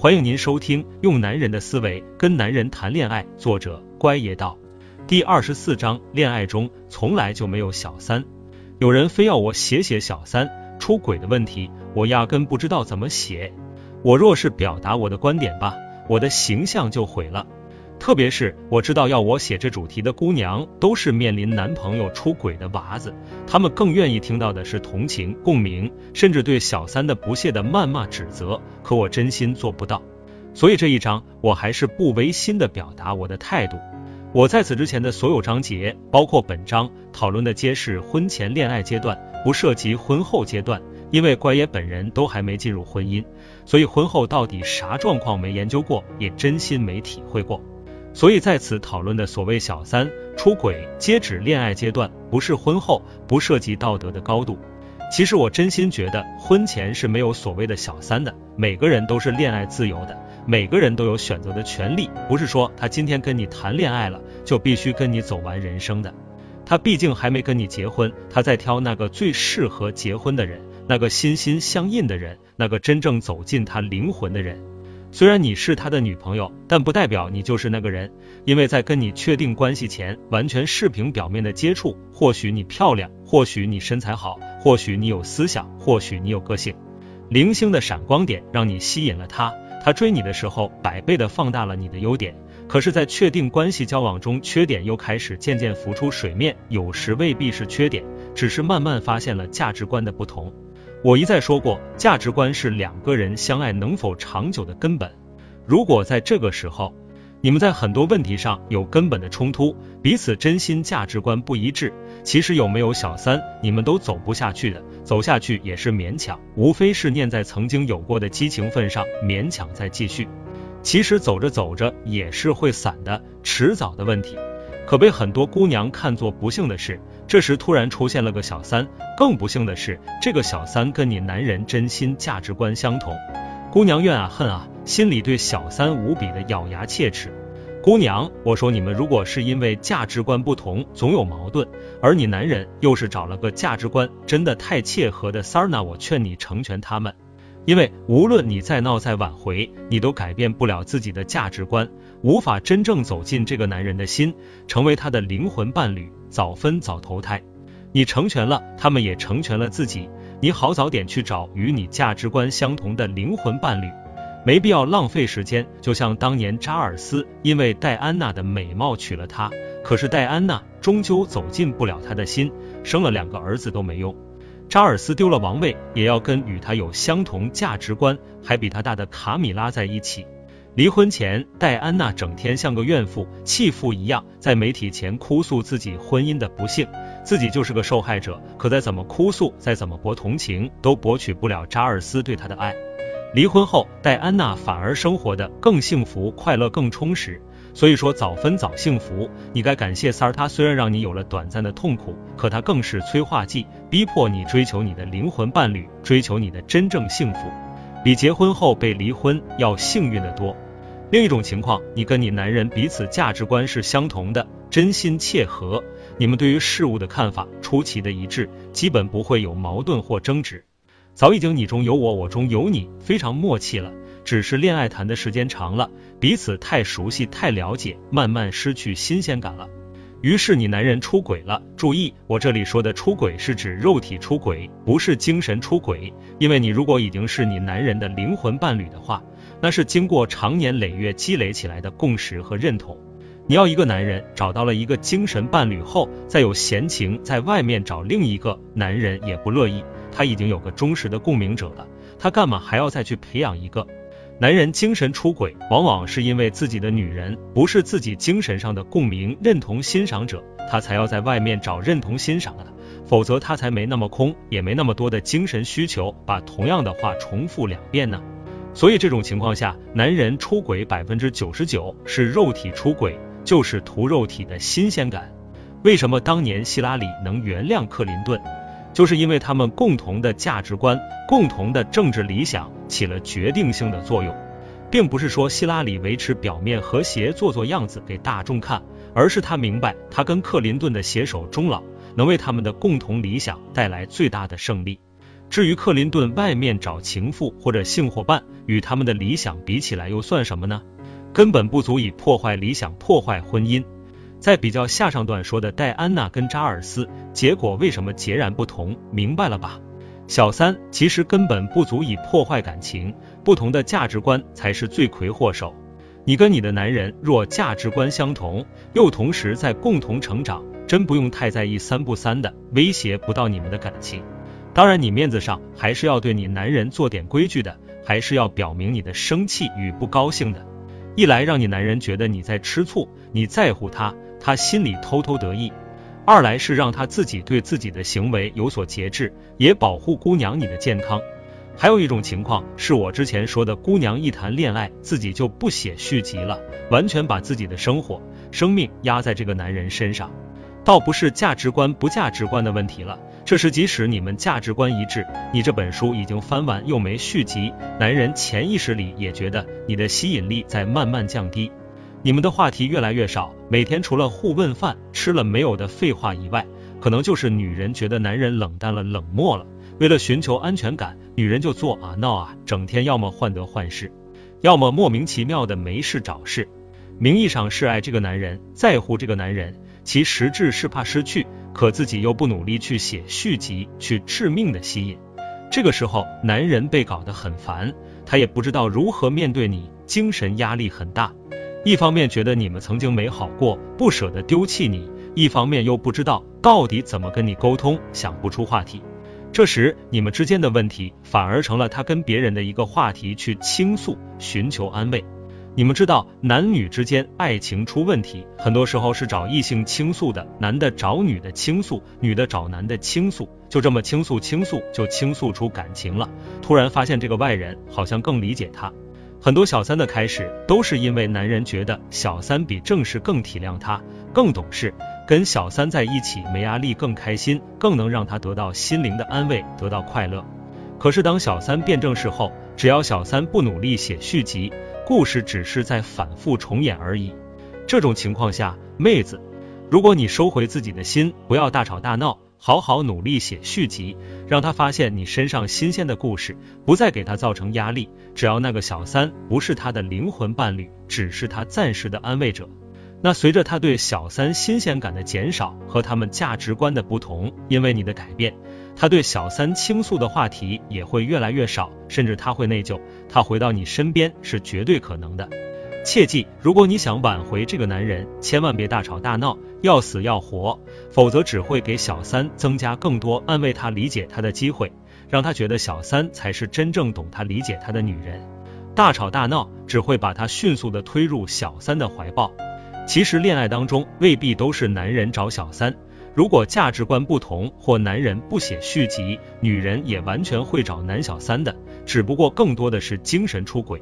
欢迎您收听《用男人的思维跟男人谈恋爱》，作者乖爷道，第二十四章：恋爱中从来就没有小三。有人非要我写写小三出轨的问题，我压根不知道怎么写。我若是表达我的观点吧，我的形象就毁了。特别是我知道要我写这主题的姑娘，都是面临男朋友出轨的娃子，她们更愿意听到的是同情、共鸣，甚至对小三的不屑的谩骂指责。可我真心做不到，所以这一章我还是不违心的表达我的态度。我在此之前的所有章节，包括本章讨论的，皆是婚前恋爱阶段，不涉及婚后阶段。因为乖爷本人都还没进入婚姻，所以婚后到底啥状况没研究过，也真心没体会过。所以在此讨论的所谓小三出轨，皆指恋爱阶段，不是婚后，不涉及道德的高度。其实我真心觉得，婚前是没有所谓的小三的，每个人都是恋爱自由的，每个人都有选择的权利。不是说他今天跟你谈恋爱了，就必须跟你走完人生的。他毕竟还没跟你结婚，他在挑那个最适合结婚的人，那个心心相印的人，那个真正走进他灵魂的人。虽然你是他的女朋友，但不代表你就是那个人，因为在跟你确定关系前，完全视凭表面的接触，或许你漂亮，或许你身材好，或许你有思想，或许你有个性，零星的闪光点让你吸引了他，他追你的时候百倍的放大了你的优点，可是，在确定关系交往中，缺点又开始渐渐浮出水面，有时未必是缺点，只是慢慢发现了价值观的不同。我一再说过，价值观是两个人相爱能否长久的根本。如果在这个时候，你们在很多问题上有根本的冲突，彼此真心价值观不一致，其实有没有小三，你们都走不下去的。走下去也是勉强，无非是念在曾经有过的激情份上，勉强再继续。其实走着走着也是会散的，迟早的问题。可被很多姑娘看作不幸的是，这时突然出现了个小三。更不幸的是，这个小三跟你男人真心价值观相同。姑娘怨啊恨啊，心里对小三无比的咬牙切齿。姑娘，我说你们如果是因为价值观不同总有矛盾，而你男人又是找了个价值观真的太切合的三儿，那我劝你成全他们。因为无论你再闹再挽回，你都改变不了自己的价值观，无法真正走进这个男人的心，成为他的灵魂伴侣，早分早投胎。你成全了他们，也成全了自己。你好早点去找与你价值观相同的灵魂伴侣，没必要浪费时间。就像当年查尔斯因为戴安娜的美貌娶了她，可是戴安娜终究走进不了他的心，生了两个儿子都没用。查尔斯丢了王位，也要跟与他有相同价值观、还比他大的卡米拉在一起。离婚前，戴安娜整天像个怨妇、弃妇一样，在媒体前哭诉自己婚姻的不幸，自己就是个受害者。可再怎么哭诉，再怎么博同情，都博取不了查尔斯对她的爱。离婚后，戴安娜反而生活的更幸福、快乐、更充实。所以说早分早幸福，你该感谢三儿。他虽然让你有了短暂的痛苦，可他更是催化剂，逼迫你追求你的灵魂伴侣，追求你的真正幸福，比结婚后被离婚要幸运的多。另一种情况，你跟你男人彼此价值观是相同的，真心切合，你们对于事物的看法出奇的一致，基本不会有矛盾或争执，早已经你中有我，我中有你，非常默契了。只是恋爱谈的时间长了，彼此太熟悉、太了解，慢慢失去新鲜感了。于是你男人出轨了。注意，我这里说的出轨是指肉体出轨，不是精神出轨。因为你如果已经是你男人的灵魂伴侣的话，那是经过长年累月积累起来的共识和认同。你要一个男人找到了一个精神伴侣后，再有闲情在外面找另一个男人也不乐意。他已经有个忠实的共鸣者了，他干嘛还要再去培养一个？男人精神出轨，往往是因为自己的女人不是自己精神上的共鸣、认同、欣赏者，他才要在外面找认同、欣赏的，否则他才没那么空，也没那么多的精神需求，把同样的话重复两遍呢。所以这种情况下，男人出轨百分之九十九是肉体出轨，就是图肉体的新鲜感。为什么当年希拉里能原谅克林顿？就是因为他们共同的价值观、共同的政治理想起了决定性的作用，并不是说希拉里维持表面和谐、做做样子给大众看，而是他明白他跟克林顿的携手终老能为他们的共同理想带来最大的胜利。至于克林顿外面找情妇或者性伙伴，与他们的理想比起来又算什么呢？根本不足以破坏理想，破坏婚姻。在比较下上段说的戴安娜跟查尔斯，结果为什么截然不同？明白了吧？小三其实根本不足以破坏感情，不同的价值观才是罪魁祸首。你跟你的男人若价值观相同，又同时在共同成长，真不用太在意三不三的，威胁不到你们的感情。当然，你面子上还是要对你男人做点规矩的，还是要表明你的生气与不高兴的。一来让你男人觉得你在吃醋，你在乎他，他心里偷偷得意；二来是让他自己对自己的行为有所节制，也保护姑娘你的健康。还有一种情况是我之前说的，姑娘一谈恋爱自己就不写续集了，完全把自己的生活、生命压在这个男人身上，倒不是价值观不价值观的问题了。这时，即使你们价值观一致，你这本书已经翻完又没续集，男人潜意识里也觉得你的吸引力在慢慢降低，你们的话题越来越少，每天除了互问饭、吃了没有的废话以外，可能就是女人觉得男人冷淡了、冷漠了。为了寻求安全感，女人就做啊闹啊，整天要么患得患失，要么莫名其妙的没事找事，名义上是爱这个男人，在乎这个男人，其实质是怕失去。可自己又不努力去写续集，去致命的吸引，这个时候男人被搞得很烦，他也不知道如何面对你，精神压力很大。一方面觉得你们曾经美好过，不舍得丢弃你；一方面又不知道到底怎么跟你沟通，想不出话题。这时你们之间的问题反而成了他跟别人的一个话题去倾诉，寻求安慰。你们知道，男女之间爱情出问题，很多时候是找异性倾诉的，男的找女的倾诉，女的找男的倾诉，就这么倾诉倾诉，就倾诉出感情了。突然发现这个外人好像更理解他。很多小三的开始都是因为男人觉得小三比正室更体谅他，更懂事，跟小三在一起没压力，更开心，更能让他得到心灵的安慰，得到快乐。可是当小三变正式后，只要小三不努力写续集。故事只是在反复重演而已。这种情况下，妹子，如果你收回自己的心，不要大吵大闹，好好努力写续集，让他发现你身上新鲜的故事，不再给他造成压力。只要那个小三不是他的灵魂伴侣，只是他暂时的安慰者，那随着他对小三新鲜感的减少和他们价值观的不同，因为你的改变。他对小三倾诉的话题也会越来越少，甚至他会内疚。他回到你身边是绝对可能的。切记，如果你想挽回这个男人，千万别大吵大闹，要死要活，否则只会给小三增加更多安慰他、理解他的机会，让他觉得小三才是真正懂他、理解他的女人。大吵大闹只会把他迅速的推入小三的怀抱。其实恋爱当中未必都是男人找小三。如果价值观不同，或男人不写续集，女人也完全会找男小三的，只不过更多的是精神出轨。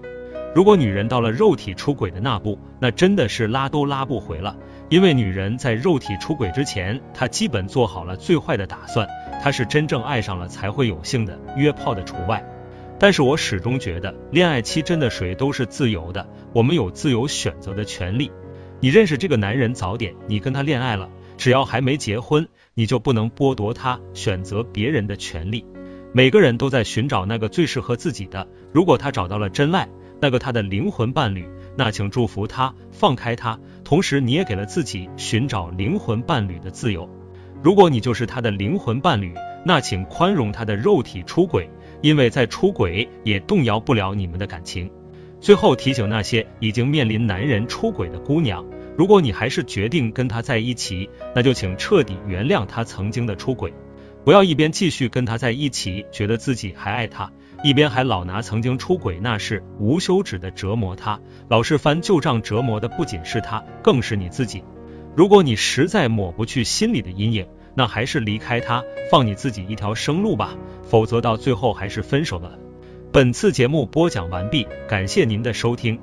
如果女人到了肉体出轨的那步，那真的是拉都拉不回了。因为女人在肉体出轨之前，她基本做好了最坏的打算，她是真正爱上了才会有性的，约炮的除外。但是我始终觉得，恋爱期真的谁都是自由的，我们有自由选择的权利。你认识这个男人早点，你跟他恋爱了。只要还没结婚，你就不能剥夺他选择别人的权利。每个人都在寻找那个最适合自己的。如果他找到了真爱，那个他的灵魂伴侣，那请祝福他，放开他。同时，你也给了自己寻找灵魂伴侣的自由。如果你就是他的灵魂伴侣，那请宽容他的肉体出轨，因为在出轨也动摇不了你们的感情。最后提醒那些已经面临男人出轨的姑娘。如果你还是决定跟他在一起，那就请彻底原谅他曾经的出轨，不要一边继续跟他在一起，觉得自己还爱他，一边还老拿曾经出轨那事无休止的折磨他，老是翻旧账，折磨的不仅是他，更是你自己。如果你实在抹不去心里的阴影，那还是离开他，放你自己一条生路吧，否则到最后还是分手了。本次节目播讲完毕，感谢您的收听。